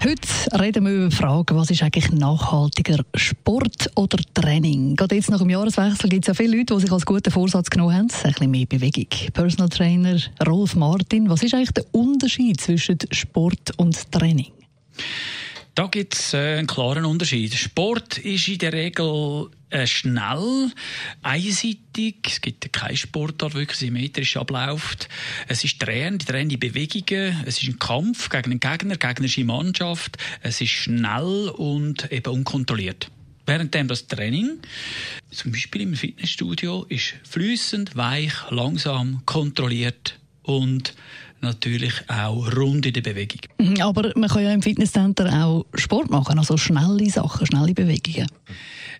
Heute reden wir über die Frage, was ist eigentlich nachhaltiger, Sport oder Training? Gerade jetzt nach dem Jahreswechsel gibt es ja viele Leute, die sich als guten Vorsatz genommen haben, ein bisschen mehr Bewegung. Personal Trainer Rolf Martin, was ist eigentlich der Unterschied zwischen Sport und Training? Da gibt es äh, einen klaren Unterschied. Sport ist in der Regel schnell, einseitig. Es gibt keinen Sportart, der wirklich symmetrisch abläuft. Es ist drehende, drehende Bewegungen. Es ist ein Kampf gegen einen Gegner, gegnerische Mannschaft. Es ist schnell und eben unkontrolliert. Währenddem das Training, zum Beispiel im Fitnessstudio, ist flüssend, weich, langsam, kontrolliert und natürlich auch rund in der Bewegung. Mhm, aber man kann ja im Fitnesscenter auch Sport machen, also schnelle Sachen, schnelle Bewegungen.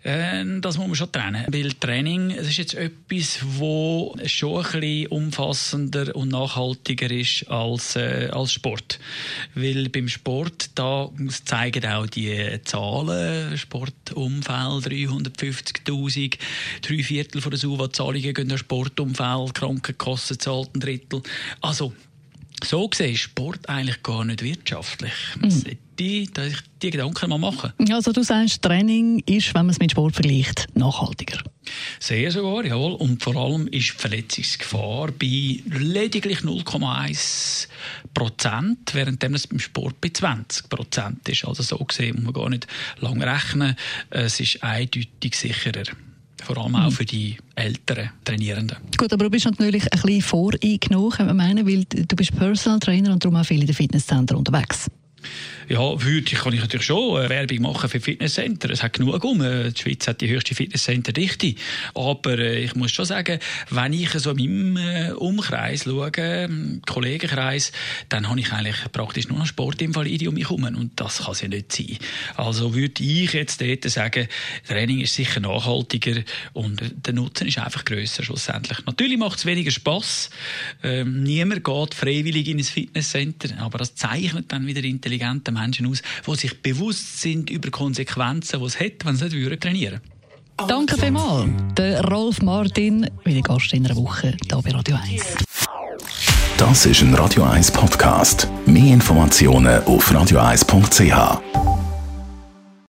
Äh, das muss man schon trennen. Weil Training, es ist jetzt etwas, wo schon ein bisschen umfassender und nachhaltiger ist als, äh, als Sport. Weil beim Sport, da zeigen auch die Zahlen, Sportumfeld 350'000, drei Viertel von der SUVA-Zahlungen gehen an Sportumfeld, Krankenkassen zahlt ein Drittel. Also, so gesehen ist Sport eigentlich gar nicht wirtschaftlich. Mhm. Die, die, die Gedanken mal machen. Also du sagst, Training ist, wenn man es mit Sport vergleicht, nachhaltiger. Sehr sogar, jawohl. Und vor allem ist die Verletzungsgefahr bei lediglich 0,1 Prozent, während es beim Sport bei 20 Prozent ist. Also so gesehen muss man gar nicht lange rechnen. Es ist eindeutig sicherer. Vor allem auch für die älteren Trainierenden. Gut, aber du bist natürlich ein bisschen voreingenommen, meinen, weil du bist Personal Trainer und darum auch viel in den Fitnesszentren unterwegs. Ja, würde kann ich natürlich schon äh, Werbung machen für Fitnesscenter. Es hat genug um. Äh, die Schweiz hat die höchste Fitnesscenter-Dichte. Aber äh, ich muss schon sagen, wenn ich so in meinem Umkreis schaue, Kollegenkreis, dann habe ich eigentlich praktisch nur noch Sportinvalide um mich herum. Und das kann es ja nicht sein. Also würde ich jetzt dort sagen, Training ist sicher nachhaltiger und der Nutzen ist einfach grösser schlussendlich. Natürlich macht es weniger Spass. Ähm, niemand geht freiwillig in ein Fitnesscenter, aber das zeichnet dann wieder intelligente Menschen aus, die sich bewusst sind über Konsequenzen, die es hat, wenn sie nicht trainieren würden. Danke vielmals. Der Rolf Martin, wieder Gast in einer Woche hier bei Radio 1. Das ist ein Radio 1 Podcast. Mehr Informationen auf radio1.ch.